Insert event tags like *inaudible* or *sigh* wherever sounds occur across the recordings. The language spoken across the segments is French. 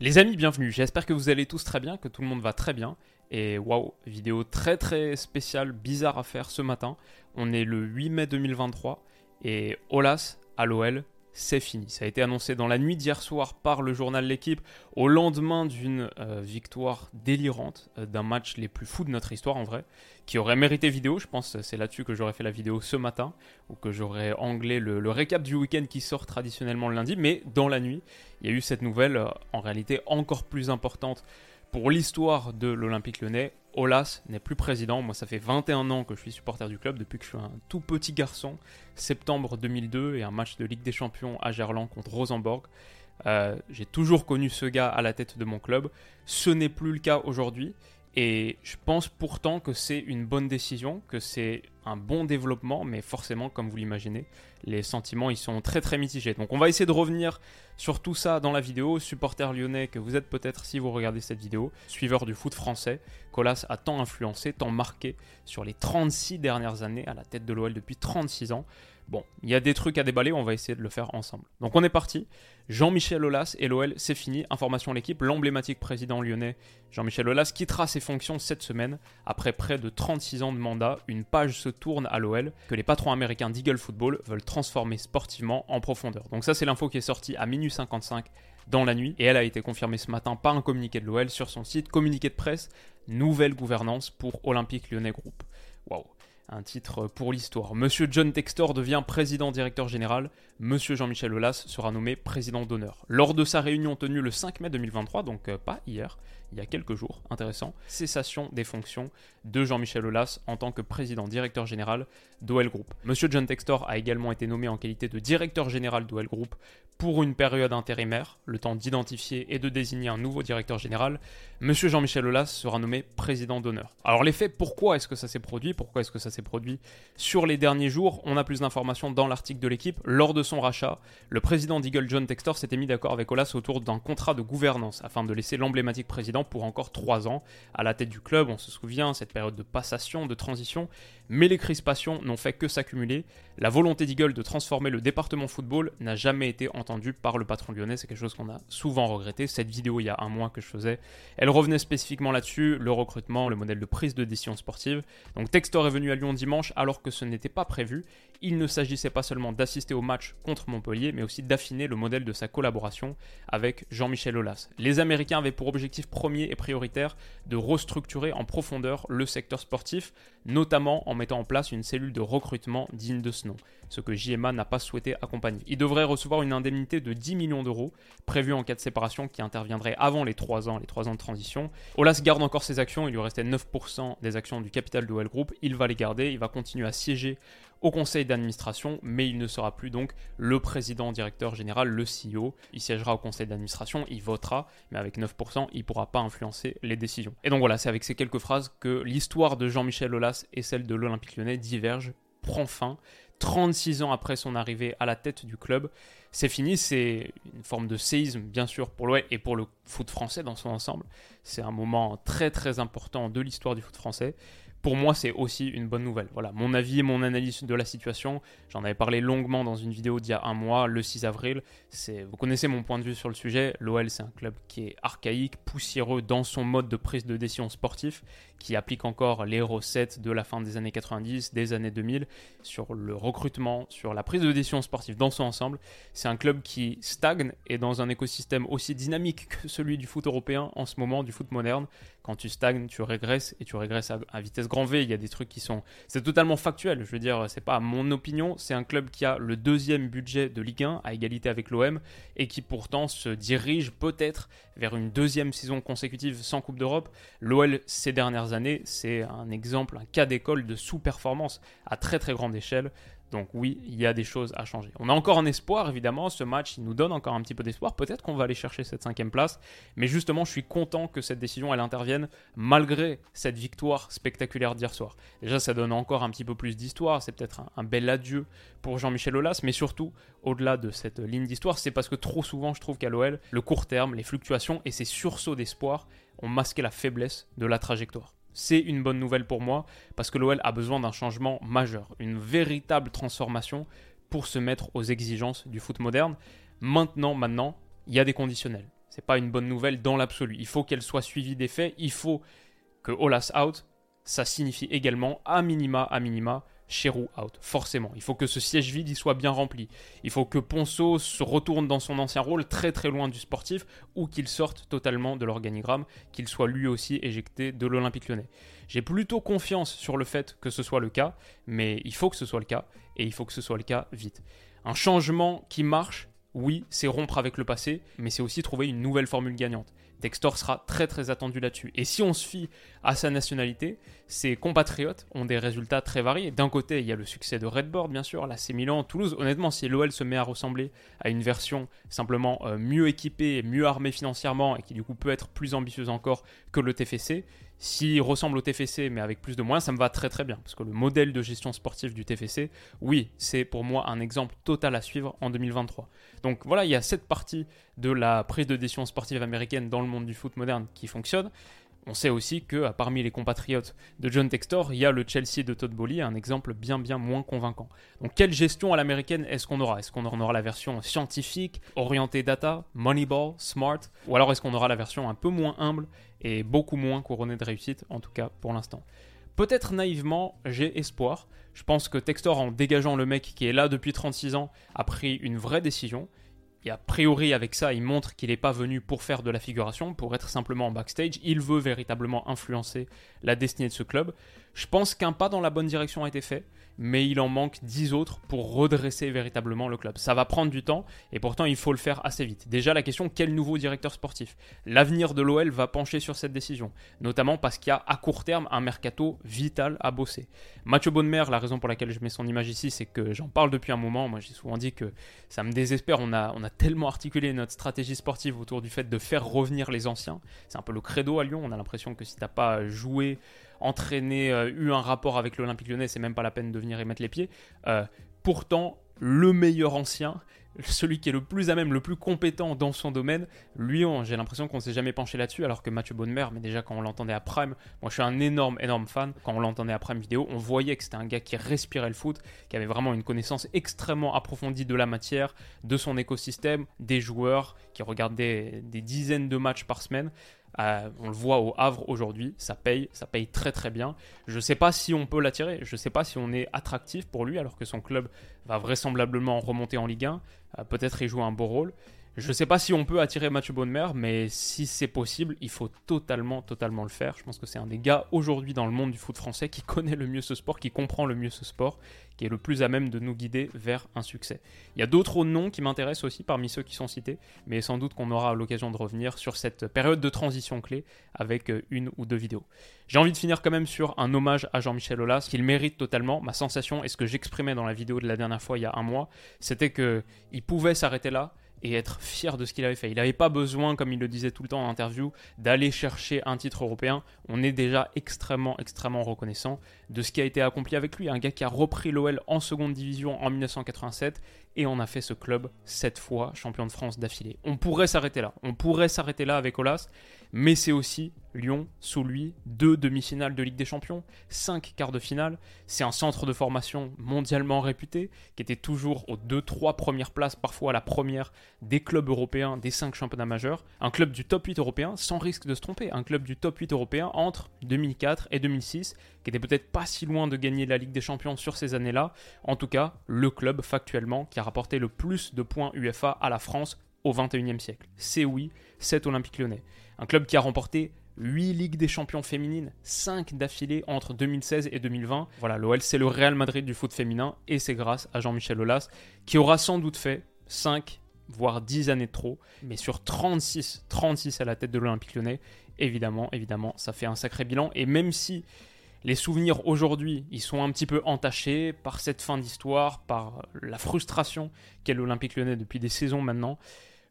Les amis, bienvenue. J'espère que vous allez tous très bien, que tout le monde va très bien. Et waouh, vidéo très très spéciale, bizarre à faire ce matin. On est le 8 mai 2023 et Olas à l'OL c'est fini. Ça a été annoncé dans la nuit d'hier soir par le journal L'équipe au lendemain d'une euh, victoire délirante, euh, d'un match les plus fous de notre histoire en vrai, qui aurait mérité vidéo. Je pense c'est là-dessus que j'aurais fait la vidéo ce matin, ou que j'aurais anglais le, récap du week-end qui sort traditionnellement le lundi. Mais dans la nuit, il y a eu cette nouvelle, euh, en réalité encore plus importante pour l'histoire de l'Olympique lyonnais, Olas n'est plus président. Moi, ça fait 21 ans que je suis supporter du club, depuis que je suis un tout petit garçon. Septembre 2002 et un match de Ligue des Champions à Gerland contre Rosenborg. Euh, j'ai toujours connu ce gars à la tête de mon club. Ce n'est plus le cas aujourd'hui. Et je pense pourtant que c'est une bonne décision, que c'est un bon développement, mais forcément, comme vous l'imaginez, les sentiments ils sont très très mitigés. Donc on va essayer de revenir sur tout ça dans la vidéo. Supporter lyonnais que vous êtes peut-être si vous regardez cette vidéo, suiveur du foot français, Colas a tant influencé, tant marqué sur les 36 dernières années à la tête de l'OL depuis 36 ans. Bon, il y a des trucs à déballer, on va essayer de le faire ensemble. Donc on est parti. Jean-Michel Aulas et l'OL, c'est fini. Information à l'équipe, l'emblématique président lyonnais Jean-Michel Aulas quittera ses fonctions cette semaine. Après près de 36 ans de mandat, une page se tourne à l'OL que les patrons américains d'Eagle Football veulent transformer sportivement en profondeur. Donc ça c'est l'info qui est sortie à minuit 55 dans la nuit et elle a été confirmée ce matin par un communiqué de l'OL sur son site, communiqué de presse, nouvelle gouvernance pour Olympique Lyonnais Group. Waouh un titre pour l'histoire. Monsieur John Textor devient président directeur général. Monsieur Jean-Michel Aulas sera nommé président d'honneur. Lors de sa réunion tenue le 5 mai 2023, donc euh, pas hier, il y a quelques jours, intéressant, cessation des fonctions de Jean-Michel Aulas en tant que président directeur général d'OL Group. Monsieur John Textor a également été nommé en qualité de directeur général d'OL Group pour une période intérimaire, le temps d'identifier et de désigner un nouveau directeur général. Monsieur Jean-Michel Aulas sera nommé président d'honneur. Alors les faits, pourquoi est-ce que ça s'est produit? Pourquoi est-ce que ça s'est produit sur les derniers jours? On a plus d'informations dans l'article de l'équipe. Lors de son rachat, le président d'Eagle John Textor s'était mis d'accord avec Aulas autour d'un contrat de gouvernance afin de laisser l'emblématique président pour encore trois ans à la tête du club. On se souvient, cette période de passation, de transition. Mais les crispations n'ont fait que s'accumuler. La volonté d'Eagle de transformer le département football n'a jamais été entendue par le patron lyonnais. C'est quelque chose qu'on a souvent regretté. Cette vidéo, il y a un mois que je faisais, elle revenait spécifiquement là-dessus, le recrutement, le modèle de prise de décision sportive. Donc Textor est venu à Lyon dimanche alors que ce n'était pas prévu. Il ne s'agissait pas seulement d'assister au match contre Montpellier, mais aussi d'affiner le modèle de sa collaboration avec Jean-Michel Aulas. Les Américains avaient pour objectif premier et prioritaire de restructurer en profondeur le secteur sportif, notamment en mettant en place une cellule de recrutement digne de ce nom, ce que JMA n'a pas souhaité accompagner. Il devrait recevoir une indemnité de 10 millions d'euros, prévue en cas de séparation qui interviendrait avant les 3 ans, les 3 ans de transition. Olas garde encore ses actions, il lui restait 9% des actions du capital de Well Group, il va les garder, il va continuer à siéger au conseil d'administration, mais il ne sera plus donc le président directeur général, le CEO. Il siégera au conseil d'administration, il votera, mais avec 9%, il ne pourra pas influencer les décisions. Et donc voilà, c'est avec ces quelques phrases que l'histoire de Jean-Michel Aulas et celle de l'Olympique lyonnais divergent, prend fin. 36 ans après son arrivée à la tête du club, c'est fini, c'est une forme de séisme bien sûr pour l'OL et pour le foot français dans son ensemble. C'est un moment très très important de l'histoire du foot français pour moi, c'est aussi une bonne nouvelle. Voilà, mon avis et mon analyse de la situation. J'en avais parlé longuement dans une vidéo d'il y a un mois, le 6 avril. Vous connaissez mon point de vue sur le sujet. L'OL, c'est un club qui est archaïque, poussiéreux dans son mode de prise de décision sportif, qui applique encore les recettes de la fin des années 90, des années 2000, sur le recrutement, sur la prise de décision sportive dans son ensemble. C'est un club qui stagne et dans un écosystème aussi dynamique que celui du foot européen en ce moment, du foot moderne. Quand tu stagnes, tu régresses et tu régresses à, vitesse grand V. Il y a des trucs qui sont. C'est totalement factuel. Je veux dire, c'est pas mon opinion. C'est un club qui a le deuxième budget de Ligue 1 à égalité avec l'OM et qui pourtant se dirige peut-être vers une deuxième saison consécutive sans Coupe d'Europe. L'OL, ces dernières années, c'est un exemple, un cas d'école de sous-performance à très très grande échelle Donc oui, il y a des choses à changer. On a encore un espoir, évidemment. Ce match, il nous donne encore un petit peu d'espoir. Peut-être qu'on va aller chercher cette cinquième place. Mais justement, je suis content que cette décision, elle intervienne malgré cette victoire spectaculaire d'hier soir. Déjà, ça donne encore un petit peu plus d'histoire. C'est peut-être un, bel adieu pour Jean-Michel Aulas. Mais surtout, au-delà de cette ligne d'histoire, c'est parce que trop souvent, je trouve qu'à l'OL, le court terme, les fluctuations et ces sursauts d'espoir ont masqué la faiblesse de la trajectoire c'est une bonne nouvelle pour moi parce que l'OL a besoin d'un changement majeur, une véritable transformation pour se mettre aux exigences du foot moderne. Maintenant, maintenant, il y a des conditionnels. C'est pas une bonne nouvelle dans l'absolu. Il faut qu'elle soit suivie des faits. Il faut que Olas out, ça signifie également à minima, à minima, Cherou out, forcément. Il faut que ce siège vide y soit bien rempli. Il faut que Ponceau se retourne dans son ancien rôle, très très loin du sportif, ou qu'il sorte totalement de l'organigramme, qu'il soit lui aussi éjecté de l'Olympique lyonnais. J'ai plutôt confiance sur le fait que ce soit le cas, mais il faut que ce soit le cas, et il faut que ce soit le cas vite. Un changement qui marche, oui, c'est rompre avec le passé, mais c'est aussi trouver une nouvelle formule gagnante. Textor sera très très attendu là-dessus. Et si on se fie à sa nationalité, ses compatriotes ont des résultats très variés. D'un côté, il y a le succès de Redboard, bien sûr, là c'est Milan, Toulouse. Honnêtement, si l'OL se met à ressembler à une version simplement euh, mieux équipée, mieux armée financièrement et qui du coup peut être plus ambitieuse encore que le TFC, s'il ressemble au TFC mais avec plus de moyens, ça me va très très bien. Parce que le modèle de gestion sportive du TFC, oui, c'est pour moi un exemple total à suivre en 2023. Donc voilà, il y a cette partie de la prise de décision sportive américaine dans le monde du foot moderne qui fonctionne. On sait aussi que parmi les compatriotes de John Textor, il y a le Chelsea de Todd Bowley, un exemple bien bien moins convaincant. Donc quelle gestion à l'américaine est-ce qu'on aura? Est-ce qu'on aura la version scientifique, orientée data, moneyball, smart? Ou alors est-ce qu'on aura la version un peu moins humble et beaucoup moins couronnée de réussite, en tout cas pour l'instant? Peut-être naïvement, j'ai espoir. Je pense que Textor, en dégageant le mec qui est là depuis 36 ans, a pris une vraie décision. Et a priori, avec ça, il montre qu'il n'est pas venu pour faire de la figuration, pour être simplement en backstage. Il veut véritablement influencer la destinée de ce club. Je pense qu'un pas dans la bonne direction a été fait mais il en manque 10 autres pour redresser véritablement le club. Ça va prendre du temps et pourtant il faut le faire assez vite. Déjà la question quel nouveau directeur sportif? L'avenir de l'OL va pencher sur cette décision, notamment parce qu'il y a à court terme un mercato vital à bosser. Mathieu Bonnemer, la raison pour laquelle je mets son image ici, c'est que j'en parle depuis un moment. Moi j'ai souvent dit que ça me désespère. On a, on a tellement articulé notre stratégie sportive autour du fait de faire revenir les anciens. C'est un peu le credo à Lyon. On a l'impression que si t'as pas joué entraîné, euh, eu un rapport avec l'Olympique lyonnais, c'est même pas la peine de venir y mettre les pieds. Euh, pourtant, le meilleur ancien, celui qui est le plus à même, le plus compétent dans son domaine, lui, j'ai l'impression qu'on ne s'est jamais penché là-dessus, alors que Mathieu Bonnemer, mais déjà quand on l'entendait à Prime, moi je suis un énorme, énorme fan, quand on l'entendait à Prime vidéo, on voyait que c'était un gars qui respirait le foot, qui avait vraiment une connaissance extrêmement approfondie de la matière, de son écosystème, des joueurs, qui regardait des dizaines de matchs par semaine. Euh, on le voit au Havre aujourd'hui, ça paye, ça paye très très bien. Je ne sais pas si on peut l'attirer, je ne sais pas si on est attractif pour lui alors que son club va vraisemblablement remonter en Ligue 1, euh, peut-être y jouer un beau rôle. Je ne sais pas si on peut attirer Mathieu Bonnemer, mais si c'est possible, il faut totalement, totalement le faire. Je pense que c'est un des gars aujourd'hui dans le monde du foot français qui *laughs* connaît le mieux ce sport, qui comprend le mieux ce sport, qui est le plus à même de nous guider vers un succès. Il y a d'autres noms qui m'intéressent aussi parmi ceux qui sont cités, mais sans doute qu'on aura l'occasion de revenir sur cette période de transition clé avec euh, une ou deux vidéos. J'ai envie de finir quand même sur un hommage à Jean-Michel Aulas, qu'il mérite totalement. Ma sensation et ce que j'exprimais dans la vidéo de la dernière fois il y a un mois, c'était qu'il pouvait s'arrêter là et être fier de ce qu'il avait fait. Il n'avait pas besoin, comme il le disait tout le temps en interview, d'aller chercher un titre européen. On est déjà extrêmement, extrêmement reconnaissant de ce qui a été accompli avec lui. Un gars qui a repris l'OL en seconde division en 1987 et on a fait ce club sept fois champion de France d'affilée. On pourrait s'arrêter là. On pourrait s'arrêter là avec Olas, mais c'est aussi Lyon, sous lui, deux demi-finales de Ligue des Champions, cinq quarts de finale. C'est un centre de formation mondialement réputé, qui était toujours aux deux, trois premières places, parfois à la première des clubs européens, des cinq championnats majeurs. Un club du top 8 européen, sans risque de se tromper, un club du top 8 européen entre 2004 et 2006, qui était peut-être pas si loin de gagner la Ligue des Champions sur ces années-là. En tout cas, le club factuellement qui a rapporté le plus de points UEFA à la France au 21e siècle. C'est oui, c'est Olympique lyonnais. Un club qui a remporté 8 Ligues des Champions féminines, 5 d'affilée entre 2016 et 2020. Voilà, l'OL c'est le Real Madrid du foot féminin et c'est grâce à Jean-Michel Aulas qui aura sans doute fait 5 voire 10 années de trop, mais sur 36, 36 à la tête de l'Olympique lyonnais, évidemment, évidemment, ça fait un sacré bilan et même si Les souvenirs aujourd'hui, ils sont un petit peu entachés par cette fin d'histoire, par la frustration qu'est l'Olympique lyonnais depuis des saisons maintenant.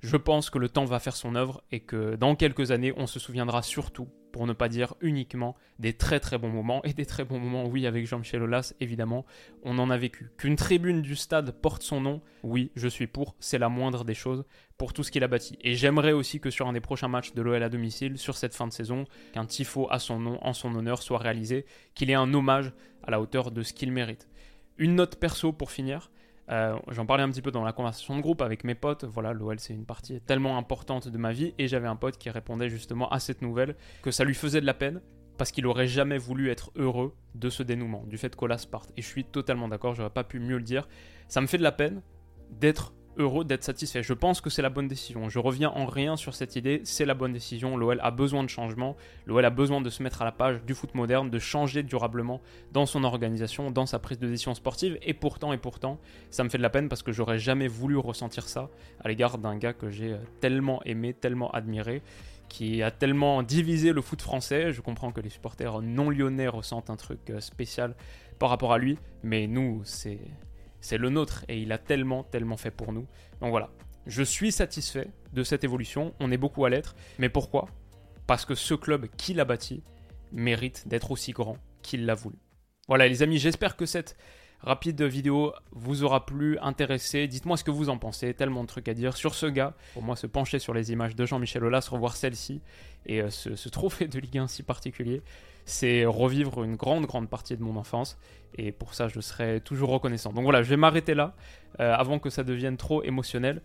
Je pense que le temps va faire son œuvre et que dans quelques années, on se souviendra surtout, pour ne pas dire uniquement, des très très bons moments. Et des très bons moments, oui, avec Jean-Michel Aulas, évidemment, on en a vécu. Qu'une tribune du stade porte son nom, oui, je suis pour, c'est la moindre des choses pour tout ce qu'il a bâti. Et j'aimerais aussi que sur un des prochains matchs de l'OL à domicile, sur cette fin de saison, qu'un tifo à son nom, en son honneur, soit réalisé, qu'il ait un hommage à la hauteur de ce qu'il mérite. Une note perso pour finir. Euh, j'en parlais un petit peu dans la conversation de groupe avec mes potes. Voilà, l'OL c'est une partie tellement importante de ma vie et j'avais un pote qui répondait justement à cette nouvelle que ça lui faisait de la peine parce qu'il aurait jamais voulu être heureux de ce dénouement, du fait qu'Olas parte. Et je suis totalement d'accord, j'aurais pas pu mieux le dire. Ça me fait de la peine d'être heureux d'être satisfait. Je pense que c'est la bonne décision. Je reviens en rien sur cette idée, c'est la bonne décision. L'OL a besoin de changement, l'OL a besoin de se mettre à la page du foot moderne, de changer durablement dans son organisation, dans sa prise de décision sportive. Et pourtant, et pourtant, ça me fait de la peine parce que j'aurais jamais voulu ressentir ça à l'égard d'un gars que j'ai tellement aimé, tellement admiré qui a tellement divisé le foot français. Je comprends que les supporters non lyonnais ressentent un truc euh, spécial par rapport à lui, mais nous, c'est c'est le nôtre et il a tellement, tellement fait pour nous. Donc voilà, je suis satisfait de cette évolution, on est beaucoup à l'être, mais pourquoi? Parce que ce club qui l'a bâti mérite d'être aussi grand qu'il l'a voulu. Voilà les amis, j'espère que cette rapide vidéo vous aura plu, intéressé. Dites-moi ce que vous en pensez, tellement de trucs à dire sur ce gars. Pour moi, se pencher sur les images de Jean-Michel Aulas, revoir celle-ci et euh, ce, trophée de Ligue 1 si particulier, c'est revivre une grande, grande partie de mon enfance. Et pour ça, je serai toujours reconnaissant. Donc voilà, je vais m'arrêter là euh, avant que ça devienne trop émotionnel.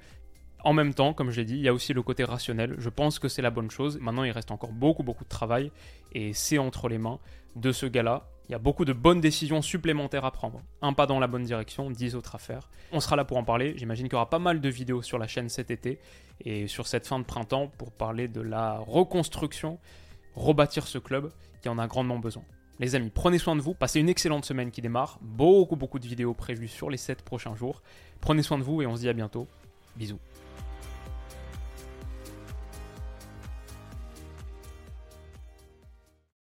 En même temps, comme je l'ai dit, il y a aussi le côté rationnel. Je pense que c'est la bonne chose. Maintenant, il reste encore beaucoup, beaucoup de travail. Et c'est entre les mains de ce gars-là il y a beaucoup de bonnes décisions supplémentaires à prendre. Un pas dans la bonne direction, dix autres à faire. On sera là pour en parler. J'imagine qu'il y aura pas mal de vidéos sur la chaîne cet été et sur cette fin de printemps pour parler de la reconstruction, rebâtir ce club qui en a grandement besoin. Les amis, prenez soin de vous, passez une excellente semaine qui démarre. Beaucoup, beaucoup de vidéos prévues sur les 7 prochains jours. Prenez soin de vous et on se dit à bientôt. Bisous.